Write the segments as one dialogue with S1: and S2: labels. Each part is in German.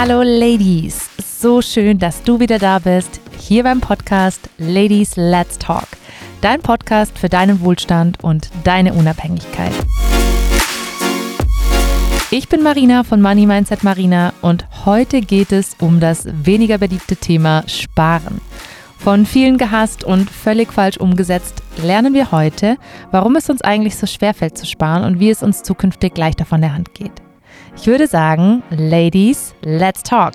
S1: Hallo Ladies, so schön, dass du wieder da bist, hier beim Podcast Ladies Let's Talk, dein Podcast für deinen Wohlstand und deine Unabhängigkeit. Ich bin Marina von Money Mindset Marina und heute geht es um das weniger beliebte Thema Sparen. Von vielen gehasst und völlig falsch umgesetzt, lernen wir heute, warum es uns eigentlich so schwerfällt zu sparen und wie es uns zukünftig leichter von der Hand geht. Ich würde sagen, Ladies, let's talk.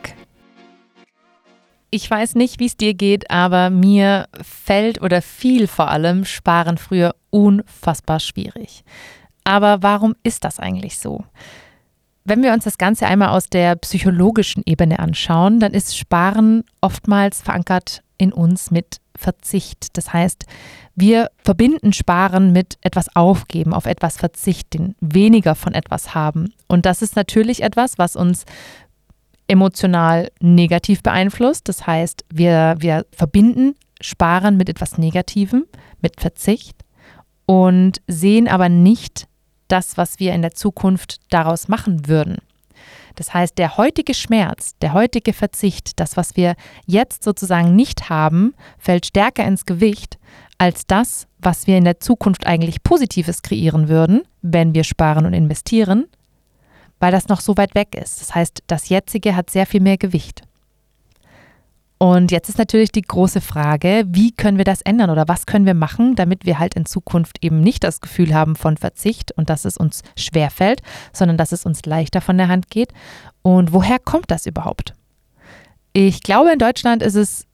S1: Ich weiß nicht, wie es dir geht, aber mir fällt oder fiel vor allem Sparen früher unfassbar schwierig. Aber warum ist das eigentlich so? Wenn wir uns das Ganze einmal aus der psychologischen Ebene anschauen, dann ist Sparen oftmals verankert in uns mit Verzicht. Das heißt, wir verbinden Sparen mit etwas aufgeben, auf etwas verzichten, weniger von etwas haben. Und das ist natürlich etwas, was uns emotional negativ beeinflusst. Das heißt, wir, wir verbinden Sparen mit etwas Negativem, mit Verzicht und sehen aber nicht das, was wir in der Zukunft daraus machen würden. Das heißt, der heutige Schmerz, der heutige Verzicht, das, was wir jetzt sozusagen nicht haben, fällt stärker ins Gewicht als das, was wir in der Zukunft eigentlich Positives kreieren würden, wenn wir sparen und investieren, weil das noch so weit weg ist. Das heißt, das jetzige hat sehr viel mehr Gewicht. Und jetzt ist natürlich die große Frage, wie können wir das ändern oder was können wir machen, damit wir halt in Zukunft eben nicht das Gefühl haben von Verzicht und dass es uns schwerfällt, sondern dass es uns leichter von der Hand geht. Und woher kommt das überhaupt? Ich glaube, in Deutschland ist es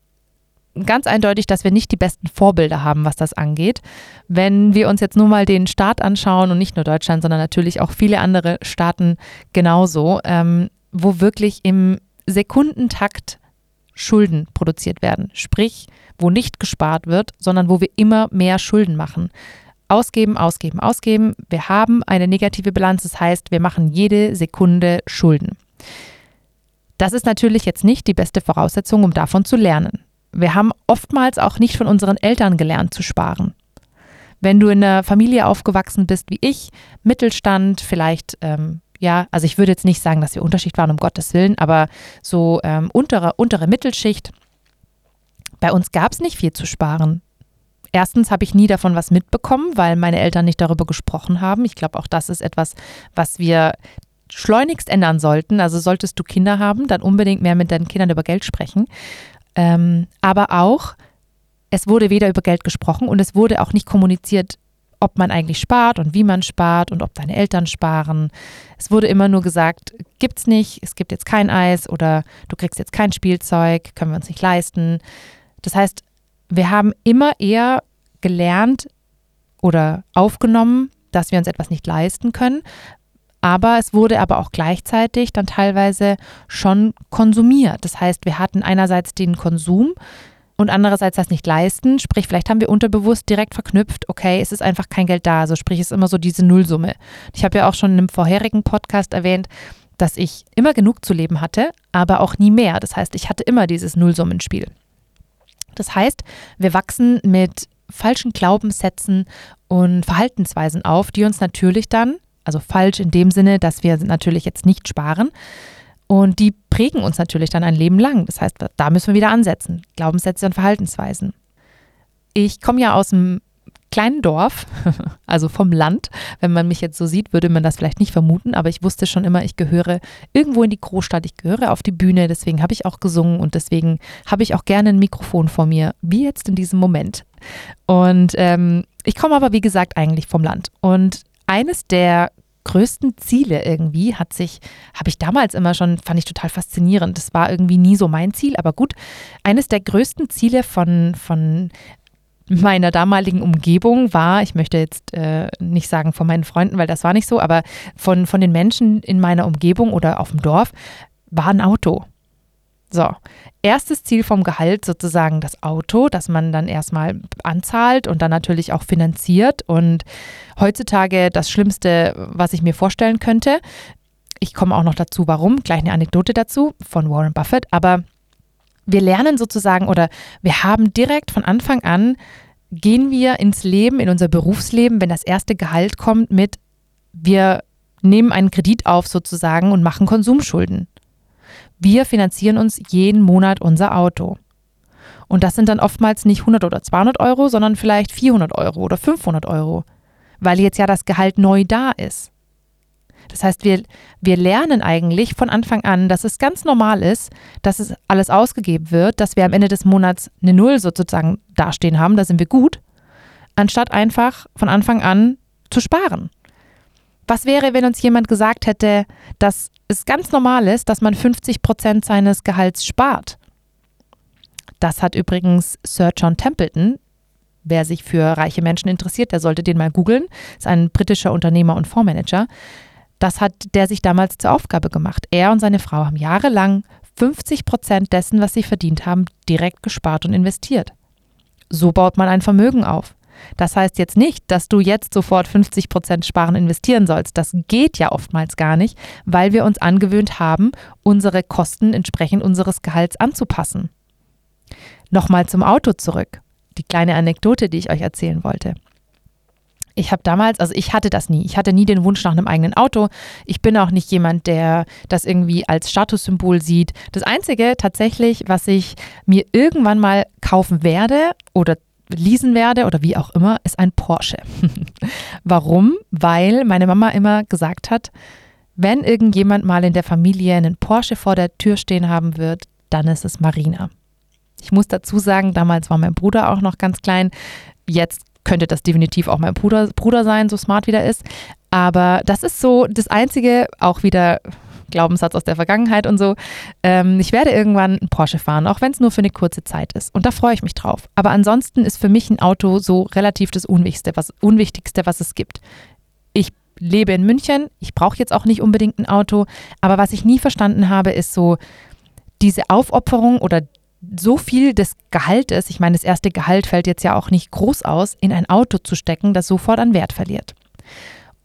S1: ganz eindeutig, dass wir nicht die besten Vorbilder haben, was das angeht. Wenn wir uns jetzt nur mal den Staat anschauen und nicht nur Deutschland, sondern natürlich auch viele andere Staaten genauso, ähm, wo wirklich im Sekundentakt Schulden produziert werden. Sprich, wo nicht gespart wird, sondern wo wir immer mehr Schulden machen. Ausgeben, ausgeben, ausgeben. Wir haben eine negative Bilanz, das heißt, wir machen jede Sekunde Schulden. Das ist natürlich jetzt nicht die beste Voraussetzung, um davon zu lernen. Wir haben oftmals auch nicht von unseren Eltern gelernt zu sparen. Wenn du in einer Familie aufgewachsen bist wie ich, Mittelstand, vielleicht ähm, ja, also ich würde jetzt nicht sagen, dass wir Unterschicht waren, um Gottes Willen, aber so ähm, untere, untere Mittelschicht. Bei uns gab es nicht viel zu sparen. Erstens habe ich nie davon was mitbekommen, weil meine Eltern nicht darüber gesprochen haben. Ich glaube, auch das ist etwas, was wir schleunigst ändern sollten. Also solltest du Kinder haben, dann unbedingt mehr mit deinen Kindern über Geld sprechen. Ähm, aber auch, es wurde weder über Geld gesprochen und es wurde auch nicht kommuniziert, ob man eigentlich spart und wie man spart und ob deine Eltern sparen. Es wurde immer nur gesagt, gibt's nicht, es gibt jetzt kein Eis oder du kriegst jetzt kein Spielzeug, können wir uns nicht leisten. Das heißt, wir haben immer eher gelernt oder aufgenommen, dass wir uns etwas nicht leisten können, aber es wurde aber auch gleichzeitig dann teilweise schon konsumiert. Das heißt, wir hatten einerseits den Konsum, und andererseits das nicht leisten. Sprich, vielleicht haben wir unterbewusst direkt verknüpft, okay, es ist einfach kein Geld da. Also sprich, es ist immer so diese Nullsumme. Ich habe ja auch schon in einem vorherigen Podcast erwähnt, dass ich immer genug zu leben hatte, aber auch nie mehr. Das heißt, ich hatte immer dieses Nullsummenspiel. Das heißt, wir wachsen mit falschen Glaubenssätzen und Verhaltensweisen auf, die uns natürlich dann, also falsch in dem Sinne, dass wir natürlich jetzt nicht sparen, und die prägen uns natürlich dann ein Leben lang. Das heißt, da müssen wir wieder ansetzen. Glaubenssätze und Verhaltensweisen. Ich komme ja aus einem kleinen Dorf, also vom Land. Wenn man mich jetzt so sieht, würde man das vielleicht nicht vermuten, aber ich wusste schon immer, ich gehöre irgendwo in die Großstadt, ich gehöre auf die Bühne, deswegen habe ich auch gesungen und deswegen habe ich auch gerne ein Mikrofon vor mir, wie jetzt in diesem Moment. Und ähm, ich komme aber, wie gesagt, eigentlich vom Land. Und eines der größten Ziele irgendwie hat sich, habe ich damals immer schon, fand ich total faszinierend. Das war irgendwie nie so mein Ziel, aber gut. Eines der größten Ziele von, von meiner damaligen Umgebung war, ich möchte jetzt äh, nicht sagen von meinen Freunden, weil das war nicht so, aber von, von den Menschen in meiner Umgebung oder auf dem Dorf, war ein Auto. So, erstes Ziel vom Gehalt sozusagen das Auto, das man dann erstmal anzahlt und dann natürlich auch finanziert. Und heutzutage das Schlimmste, was ich mir vorstellen könnte. Ich komme auch noch dazu, warum. Gleich eine Anekdote dazu von Warren Buffett. Aber wir lernen sozusagen oder wir haben direkt von Anfang an, gehen wir ins Leben, in unser Berufsleben, wenn das erste Gehalt kommt mit, wir nehmen einen Kredit auf sozusagen und machen Konsumschulden. Wir finanzieren uns jeden Monat unser Auto. Und das sind dann oftmals nicht 100 oder 200 Euro, sondern vielleicht 400 Euro oder 500 Euro, weil jetzt ja das Gehalt neu da ist. Das heißt, wir, wir lernen eigentlich von Anfang an, dass es ganz normal ist, dass es alles ausgegeben wird, dass wir am Ende des Monats eine Null sozusagen dastehen haben, da sind wir gut, anstatt einfach von Anfang an zu sparen. Was wäre, wenn uns jemand gesagt hätte, dass es ganz normal ist, dass man 50 Prozent seines Gehalts spart? Das hat übrigens Sir John Templeton, wer sich für reiche Menschen interessiert, der sollte den mal googeln, ist ein britischer Unternehmer und Fondsmanager. Das hat der sich damals zur Aufgabe gemacht. Er und seine Frau haben jahrelang 50 Prozent dessen, was sie verdient haben, direkt gespart und investiert. So baut man ein Vermögen auf. Das heißt jetzt nicht, dass du jetzt sofort 50 Prozent sparen investieren sollst. Das geht ja oftmals gar nicht, weil wir uns angewöhnt haben, unsere Kosten entsprechend unseres Gehalts anzupassen. Nochmal zum Auto zurück. Die kleine Anekdote, die ich euch erzählen wollte. Ich habe damals, also ich hatte das nie. Ich hatte nie den Wunsch nach einem eigenen Auto. Ich bin auch nicht jemand, der das irgendwie als Statussymbol sieht. Das Einzige tatsächlich, was ich mir irgendwann mal kaufen werde oder leasen werde oder wie auch immer, ist ein Porsche. Warum? Weil meine Mama immer gesagt hat, wenn irgendjemand mal in der Familie einen Porsche vor der Tür stehen haben wird, dann ist es Marina. Ich muss dazu sagen, damals war mein Bruder auch noch ganz klein. Jetzt könnte das definitiv auch mein Bruder, Bruder sein, so smart wie der ist. Aber das ist so das Einzige, auch wieder Glaubenssatz aus der Vergangenheit und so. Ähm, ich werde irgendwann einen Porsche fahren, auch wenn es nur für eine kurze Zeit ist. Und da freue ich mich drauf. Aber ansonsten ist für mich ein Auto so relativ das Unwichtigste, was, Unwichtigste, was es gibt. Ich lebe in München, ich brauche jetzt auch nicht unbedingt ein Auto, aber was ich nie verstanden habe, ist so diese Aufopferung oder so viel des Gehaltes, ich meine, das erste Gehalt fällt jetzt ja auch nicht groß aus, in ein Auto zu stecken, das sofort an Wert verliert.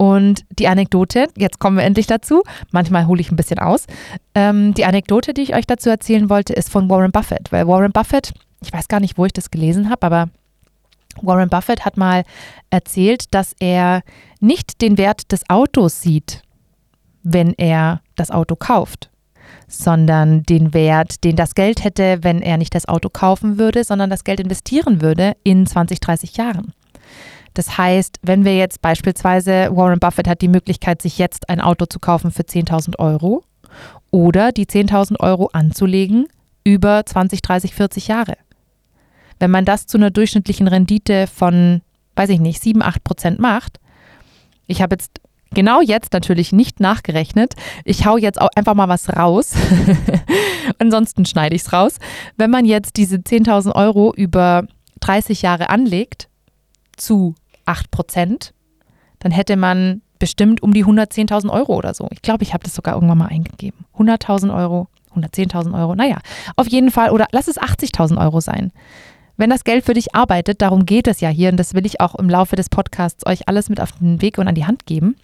S1: Und die Anekdote, jetzt kommen wir endlich dazu, manchmal hole ich ein bisschen aus. Ähm, die Anekdote, die ich euch dazu erzählen wollte, ist von Warren Buffett, weil Warren Buffett, ich weiß gar nicht, wo ich das gelesen habe, aber Warren Buffett hat mal erzählt, dass er nicht den Wert des Autos sieht, wenn er das Auto kauft, sondern den Wert, den das Geld hätte, wenn er nicht das Auto kaufen würde, sondern das Geld investieren würde in 20, 30 Jahren. Das heißt, wenn wir jetzt beispielsweise, Warren Buffett hat die Möglichkeit, sich jetzt ein Auto zu kaufen für 10.000 Euro oder die 10.000 Euro anzulegen über 20, 30, 40 Jahre. Wenn man das zu einer durchschnittlichen Rendite von, weiß ich nicht, 7, 8 Prozent macht, ich habe jetzt genau jetzt natürlich nicht nachgerechnet. Ich hau jetzt auch einfach mal was raus. Ansonsten schneide ich es raus. Wenn man jetzt diese 10.000 Euro über 30 Jahre anlegt zu 8 Prozent, dann hätte man bestimmt um die 110.000 Euro oder so. Ich glaube, ich habe das sogar irgendwann mal eingegeben. 100.000 Euro, 110.000 Euro, naja, auf jeden Fall, oder lass es 80.000 Euro sein. Wenn das Geld für dich arbeitet, darum geht es ja hier und das will ich auch im Laufe des Podcasts euch alles mit auf den Weg und an die Hand geben.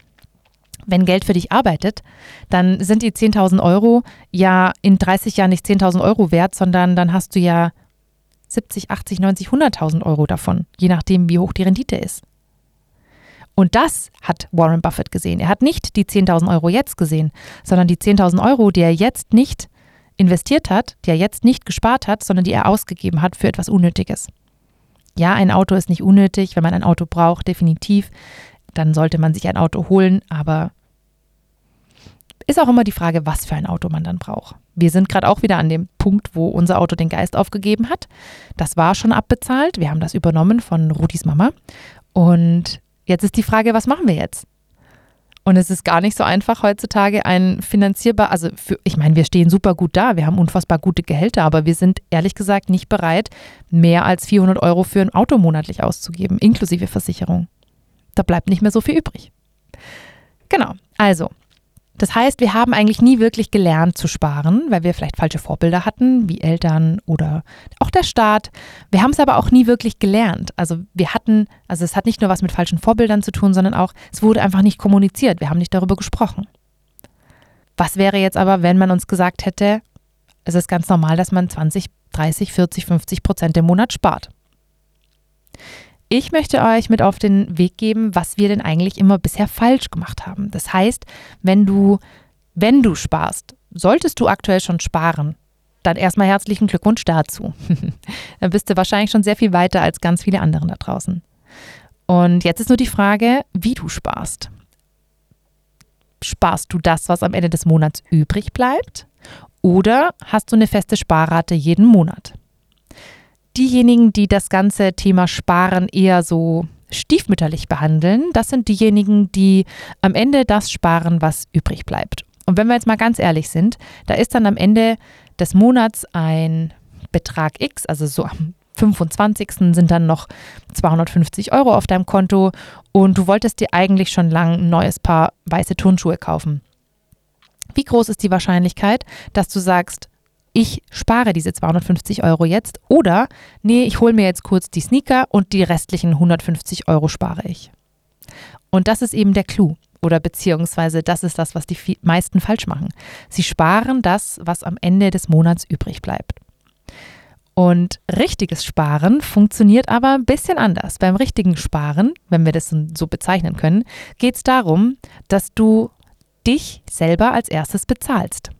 S1: Wenn Geld für dich arbeitet, dann sind die 10.000 Euro ja in 30 Jahren nicht 10.000 Euro wert, sondern dann hast du ja 70, 80, 90, 100.000 Euro davon, je nachdem, wie hoch die Rendite ist. Und das hat Warren Buffett gesehen. Er hat nicht die 10.000 Euro jetzt gesehen, sondern die 10.000 Euro, die er jetzt nicht investiert hat, die er jetzt nicht gespart hat, sondern die er ausgegeben hat für etwas Unnötiges. Ja, ein Auto ist nicht unnötig, wenn man ein Auto braucht, definitiv. Dann sollte man sich ein Auto holen, aber ist auch immer die Frage, was für ein Auto man dann braucht. Wir sind gerade auch wieder an dem Punkt, wo unser Auto den Geist aufgegeben hat. Das war schon abbezahlt. Wir haben das übernommen von Rudis Mama. Und Jetzt ist die Frage, was machen wir jetzt? Und es ist gar nicht so einfach heutzutage ein finanzierbar, also für, ich meine, wir stehen super gut da, wir haben unfassbar gute Gehälter, aber wir sind ehrlich gesagt nicht bereit, mehr als 400 Euro für ein Auto monatlich auszugeben, inklusive Versicherung. Da bleibt nicht mehr so viel übrig. Genau, also das heißt, wir haben eigentlich nie wirklich gelernt zu sparen, weil wir vielleicht falsche Vorbilder hatten, wie Eltern oder auch der Staat. Wir haben es aber auch nie wirklich gelernt. Also wir hatten, also es hat nicht nur was mit falschen Vorbildern zu tun, sondern auch, es wurde einfach nicht kommuniziert. Wir haben nicht darüber gesprochen. Was wäre jetzt aber, wenn man uns gesagt hätte, es ist ganz normal, dass man 20, 30, 40, 50 Prozent im Monat spart. Ich möchte euch mit auf den Weg geben, was wir denn eigentlich immer bisher falsch gemacht haben. Das heißt, wenn du, wenn du sparst, solltest du aktuell schon sparen, dann erstmal herzlichen Glückwunsch dazu. dann bist du wahrscheinlich schon sehr viel weiter als ganz viele andere da draußen. Und jetzt ist nur die Frage, wie du sparst. Sparst du das, was am Ende des Monats übrig bleibt? Oder hast du eine feste Sparrate jeden Monat? Diejenigen, die das ganze Thema Sparen eher so stiefmütterlich behandeln, das sind diejenigen, die am Ende das sparen, was übrig bleibt. Und wenn wir jetzt mal ganz ehrlich sind, da ist dann am Ende des Monats ein Betrag X, also so am 25. sind dann noch 250 Euro auf deinem Konto und du wolltest dir eigentlich schon lang ein neues Paar weiße Turnschuhe kaufen. Wie groß ist die Wahrscheinlichkeit, dass du sagst, ich spare diese 250 Euro jetzt oder nee, ich hole mir jetzt kurz die Sneaker und die restlichen 150 Euro spare ich. Und das ist eben der Clou oder beziehungsweise das ist das, was die meisten falsch machen. Sie sparen das, was am Ende des Monats übrig bleibt. Und richtiges Sparen funktioniert aber ein bisschen anders. Beim richtigen Sparen, wenn wir das so bezeichnen können, geht es darum, dass du dich selber als erstes bezahlst.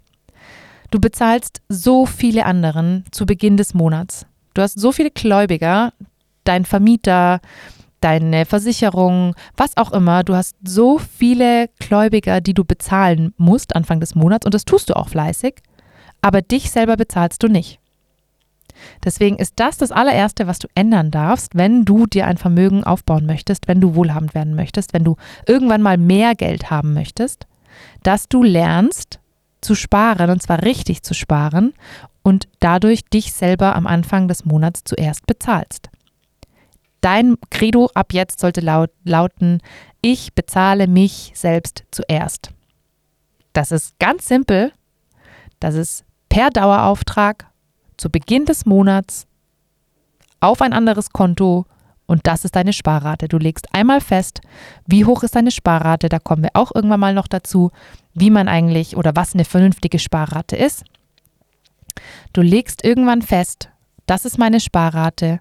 S1: Du bezahlst so viele anderen zu Beginn des Monats. Du hast so viele Gläubiger, dein Vermieter, deine Versicherung, was auch immer. Du hast so viele Gläubiger, die du bezahlen musst Anfang des Monats und das tust du auch fleißig, aber dich selber bezahlst du nicht. Deswegen ist das das allererste, was du ändern darfst, wenn du dir ein Vermögen aufbauen möchtest, wenn du wohlhabend werden möchtest, wenn du irgendwann mal mehr Geld haben möchtest, dass du lernst zu sparen und zwar richtig zu sparen und dadurch dich selber am Anfang des Monats zuerst bezahlst. Dein Credo ab jetzt sollte laut, lauten, ich bezahle mich selbst zuerst. Das ist ganz simpel. Das ist per Dauerauftrag zu Beginn des Monats auf ein anderes Konto und das ist deine Sparrate. Du legst einmal fest, wie hoch ist deine Sparrate. Da kommen wir auch irgendwann mal noch dazu, wie man eigentlich oder was eine vernünftige Sparrate ist. Du legst irgendwann fest, das ist meine Sparrate.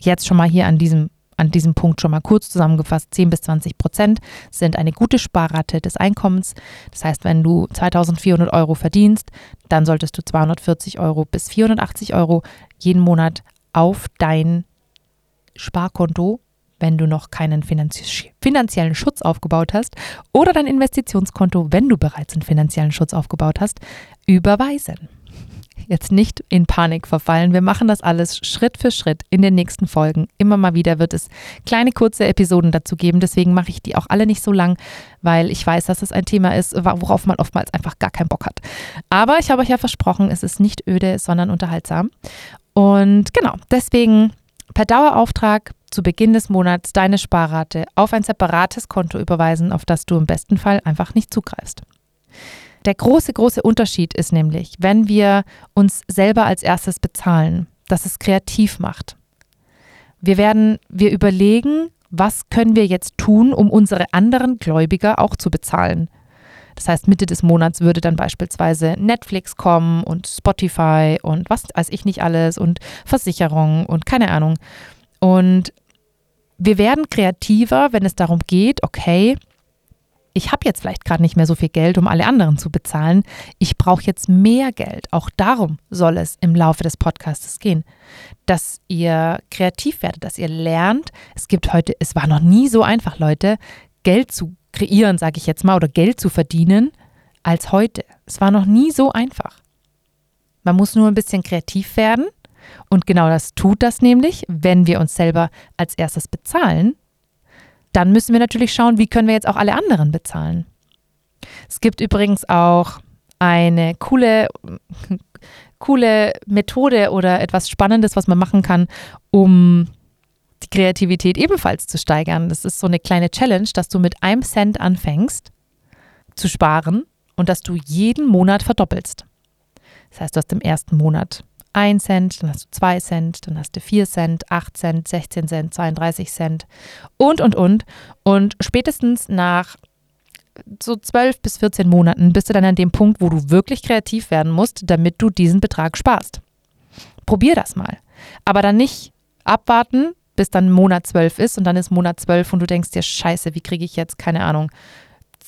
S1: Jetzt schon mal hier an diesem an diesem Punkt schon mal kurz zusammengefasst, 10 bis 20 Prozent sind eine gute Sparrate des Einkommens. Das heißt, wenn du 2400 Euro verdienst, dann solltest du 240 Euro bis 480 Euro jeden Monat auf dein Sparkonto, wenn du noch keinen finanziellen Schutz aufgebaut hast, oder dein Investitionskonto, wenn du bereits einen finanziellen Schutz aufgebaut hast, überweisen jetzt nicht in Panik verfallen. Wir machen das alles Schritt für Schritt in den nächsten Folgen. Immer mal wieder wird es kleine kurze Episoden dazu geben. Deswegen mache ich die auch alle nicht so lang, weil ich weiß, dass es ein Thema ist, worauf man oftmals einfach gar keinen Bock hat. Aber ich habe euch ja versprochen, es ist nicht öde, sondern unterhaltsam. Und genau, deswegen per Dauerauftrag zu Beginn des Monats deine Sparrate auf ein separates Konto überweisen, auf das du im besten Fall einfach nicht zugreifst. Der große, große Unterschied ist nämlich, wenn wir uns selber als erstes bezahlen, dass es kreativ macht. Wir werden, wir überlegen, was können wir jetzt tun, um unsere anderen Gläubiger auch zu bezahlen. Das heißt, Mitte des Monats würde dann beispielsweise Netflix kommen und Spotify und was weiß ich nicht alles und Versicherung und keine Ahnung. Und wir werden kreativer, wenn es darum geht, okay, ich habe jetzt vielleicht gerade nicht mehr so viel Geld, um alle anderen zu bezahlen. Ich brauche jetzt mehr Geld. Auch darum soll es im Laufe des Podcasts gehen, dass ihr kreativ werdet, dass ihr lernt. Es gibt heute, es war noch nie so einfach, Leute, Geld zu kreieren, sage ich jetzt mal, oder Geld zu verdienen als heute. Es war noch nie so einfach. Man muss nur ein bisschen kreativ werden. Und genau das tut das nämlich, wenn wir uns selber als erstes bezahlen dann müssen wir natürlich schauen, wie können wir jetzt auch alle anderen bezahlen. Es gibt übrigens auch eine coole, coole Methode oder etwas Spannendes, was man machen kann, um die Kreativität ebenfalls zu steigern. Das ist so eine kleine Challenge, dass du mit einem Cent anfängst zu sparen und dass du jeden Monat verdoppelst. Das heißt, du hast im ersten Monat 1 Cent, dann hast du 2 Cent, dann hast du 4 Cent, 8 Cent, 16 Cent, 32 Cent und, und, und. Und spätestens nach so 12 bis 14 Monaten bist du dann an dem Punkt, wo du wirklich kreativ werden musst, damit du diesen Betrag sparst. Probier das mal. Aber dann nicht abwarten, bis dann Monat 12 ist und dann ist Monat 12 und du denkst dir, scheiße, wie kriege ich jetzt, keine Ahnung,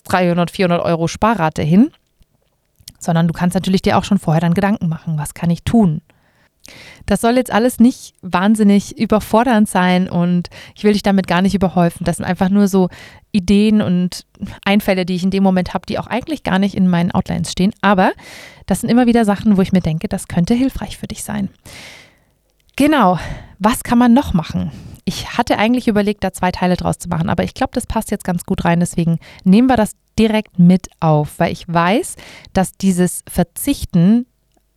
S1: 300, 400 Euro Sparrate hin, sondern du kannst natürlich dir auch schon vorher dann Gedanken machen, was kann ich tun? Das soll jetzt alles nicht wahnsinnig überfordernd sein und ich will dich damit gar nicht überhäufen. Das sind einfach nur so Ideen und Einfälle, die ich in dem Moment habe, die auch eigentlich gar nicht in meinen Outlines stehen. Aber das sind immer wieder Sachen, wo ich mir denke, das könnte hilfreich für dich sein. Genau, was kann man noch machen? Ich hatte eigentlich überlegt, da zwei Teile draus zu machen, aber ich glaube, das passt jetzt ganz gut rein. Deswegen nehmen wir das direkt mit auf, weil ich weiß, dass dieses Verzichten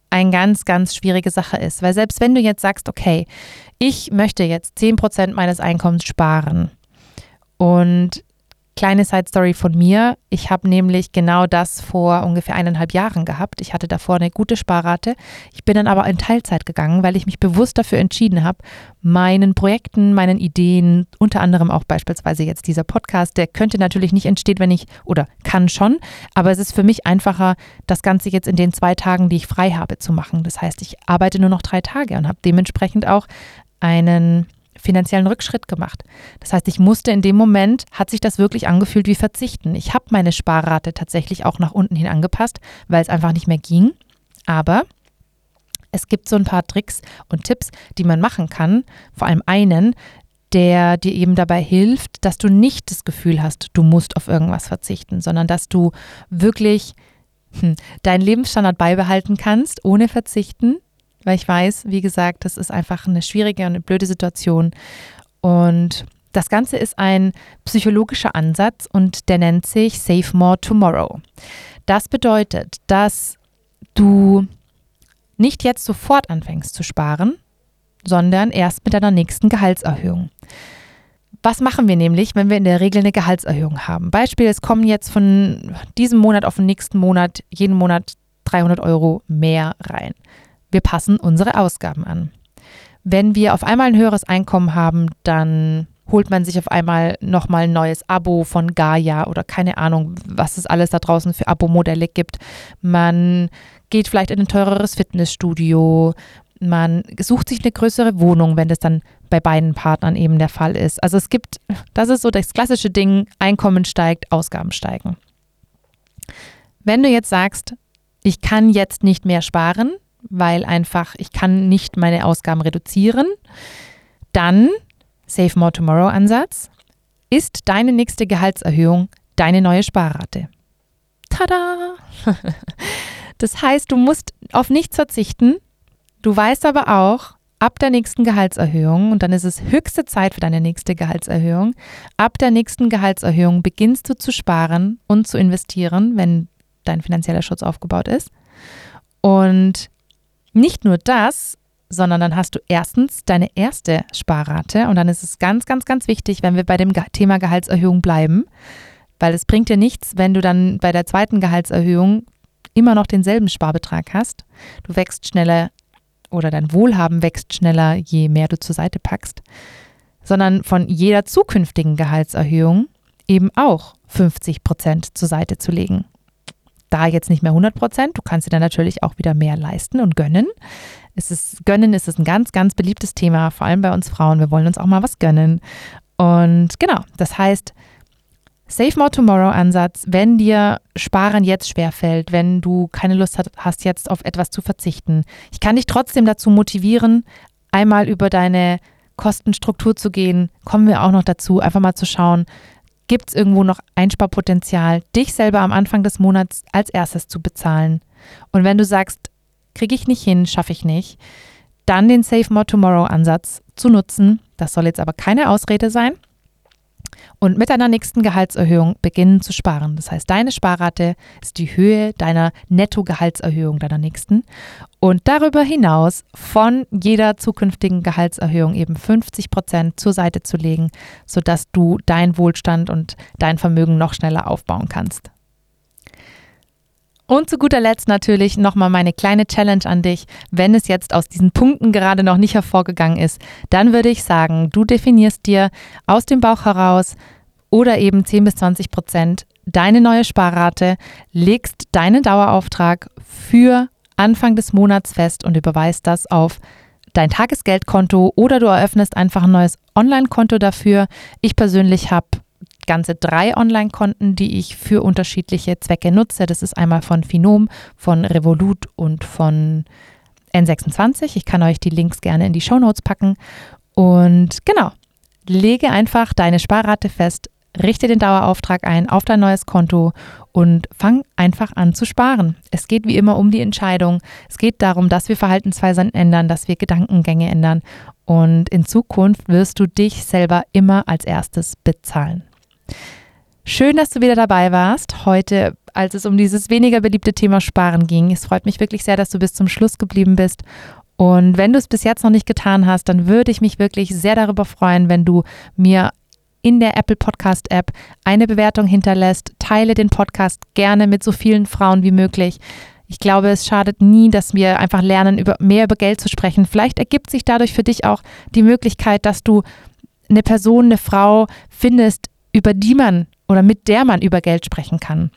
S1: eine ganz, ganz schwierige Sache ist. Weil selbst wenn du jetzt sagst, okay, ich möchte jetzt 10% meines Einkommens sparen und Kleine Side Story von mir. Ich habe nämlich genau das vor ungefähr eineinhalb Jahren gehabt. Ich hatte davor eine gute Sparrate. Ich bin dann aber in Teilzeit gegangen, weil ich mich bewusst dafür entschieden habe, meinen Projekten, meinen Ideen, unter anderem auch beispielsweise jetzt dieser Podcast, der könnte natürlich nicht entstehen, wenn ich, oder kann schon, aber es ist für mich einfacher, das Ganze jetzt in den zwei Tagen, die ich frei habe, zu machen. Das heißt, ich arbeite nur noch drei Tage und habe dementsprechend auch einen finanziellen Rückschritt gemacht. Das heißt, ich musste in dem Moment, hat sich das wirklich angefühlt wie Verzichten. Ich habe meine Sparrate tatsächlich auch nach unten hin angepasst, weil es einfach nicht mehr ging. Aber es gibt so ein paar Tricks und Tipps, die man machen kann. Vor allem einen, der dir eben dabei hilft, dass du nicht das Gefühl hast, du musst auf irgendwas verzichten, sondern dass du wirklich hm, deinen Lebensstandard beibehalten kannst, ohne verzichten weil ich weiß, wie gesagt, das ist einfach eine schwierige und eine blöde Situation. Und das Ganze ist ein psychologischer Ansatz und der nennt sich Save More Tomorrow. Das bedeutet, dass du nicht jetzt sofort anfängst zu sparen, sondern erst mit deiner nächsten Gehaltserhöhung. Was machen wir nämlich, wenn wir in der Regel eine Gehaltserhöhung haben? Beispiel, es kommen jetzt von diesem Monat auf den nächsten Monat jeden Monat 300 Euro mehr rein wir passen unsere Ausgaben an. Wenn wir auf einmal ein höheres Einkommen haben, dann holt man sich auf einmal nochmal ein neues Abo von Gaia oder keine Ahnung, was es alles da draußen für Abo-Modelle gibt. Man geht vielleicht in ein teureres Fitnessstudio. Man sucht sich eine größere Wohnung, wenn das dann bei beiden Partnern eben der Fall ist. Also es gibt, das ist so das klassische Ding, Einkommen steigt, Ausgaben steigen. Wenn du jetzt sagst, ich kann jetzt nicht mehr sparen, weil einfach ich kann nicht meine Ausgaben reduzieren. Dann Save More Tomorrow Ansatz. Ist deine nächste Gehaltserhöhung deine neue Sparrate? Tada! Das heißt, du musst auf nichts verzichten. Du weißt aber auch, ab der nächsten Gehaltserhöhung, und dann ist es höchste Zeit für deine nächste Gehaltserhöhung, ab der nächsten Gehaltserhöhung beginnst du zu sparen und zu investieren, wenn dein finanzieller Schutz aufgebaut ist. Und nicht nur das, sondern dann hast du erstens deine erste Sparrate und dann ist es ganz, ganz, ganz wichtig, wenn wir bei dem Thema Gehaltserhöhung bleiben, weil es bringt dir nichts, wenn du dann bei der zweiten Gehaltserhöhung immer noch denselben Sparbetrag hast. Du wächst schneller oder dein Wohlhaben wächst schneller, je mehr du zur Seite packst, sondern von jeder zukünftigen Gehaltserhöhung eben auch 50 Prozent zur Seite zu legen da jetzt nicht mehr 100 Prozent. Du kannst dir dann natürlich auch wieder mehr leisten und gönnen. Es ist, gönnen ist es ein ganz, ganz beliebtes Thema, vor allem bei uns Frauen. Wir wollen uns auch mal was gönnen. Und genau, das heißt, Save More Tomorrow Ansatz, wenn dir Sparen jetzt schwerfällt, wenn du keine Lust hast, jetzt auf etwas zu verzichten. Ich kann dich trotzdem dazu motivieren, einmal über deine Kostenstruktur zu gehen. Kommen wir auch noch dazu, einfach mal zu schauen, Gibt es irgendwo noch Einsparpotenzial, dich selber am Anfang des Monats als erstes zu bezahlen? Und wenn du sagst, kriege ich nicht hin, schaffe ich nicht, dann den Save More Tomorrow Ansatz zu nutzen. Das soll jetzt aber keine Ausrede sein und mit deiner nächsten Gehaltserhöhung beginnen zu sparen. Das heißt, deine Sparrate ist die Höhe deiner Nettogehaltserhöhung deiner nächsten und darüber hinaus von jeder zukünftigen Gehaltserhöhung eben 50 Prozent zur Seite zu legen, sodass du deinen Wohlstand und dein Vermögen noch schneller aufbauen kannst. Und zu guter Letzt natürlich nochmal meine kleine Challenge an dich. Wenn es jetzt aus diesen Punkten gerade noch nicht hervorgegangen ist, dann würde ich sagen, du definierst dir aus dem Bauch heraus oder eben 10 bis 20 Prozent deine neue Sparrate, legst deinen Dauerauftrag für Anfang des Monats fest und überweist das auf dein Tagesgeldkonto oder du eröffnest einfach ein neues Online-Konto dafür. Ich persönlich habe ganze drei Online-Konten, die ich für unterschiedliche Zwecke nutze. Das ist einmal von Finom, von Revolut und von N26. Ich kann euch die Links gerne in die Show Notes packen. Und genau, lege einfach deine Sparrate fest, richte den Dauerauftrag ein auf dein neues Konto und fang einfach an zu sparen. Es geht wie immer um die Entscheidung. Es geht darum, dass wir Verhaltensweisen ändern, dass wir Gedankengänge ändern und in Zukunft wirst du dich selber immer als erstes bezahlen. Schön, dass du wieder dabei warst. Heute, als es um dieses weniger beliebte Thema Sparen ging. Es freut mich wirklich sehr, dass du bis zum Schluss geblieben bist. Und wenn du es bis jetzt noch nicht getan hast, dann würde ich mich wirklich sehr darüber freuen, wenn du mir in der Apple Podcast App eine Bewertung hinterlässt. Teile den Podcast gerne mit so vielen Frauen wie möglich. Ich glaube, es schadet nie, dass wir einfach lernen, über, mehr über Geld zu sprechen. Vielleicht ergibt sich dadurch für dich auch die Möglichkeit, dass du eine Person, eine Frau findest, über die man oder mit der man über Geld sprechen kann.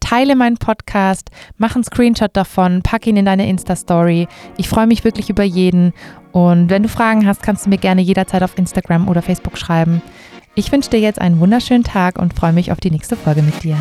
S1: Teile meinen Podcast, mach einen Screenshot davon, pack ihn in deine Insta-Story. Ich freue mich wirklich über jeden. Und wenn du Fragen hast, kannst du mir gerne jederzeit auf Instagram oder Facebook schreiben. Ich wünsche dir jetzt einen wunderschönen Tag und freue mich auf die nächste Folge mit dir.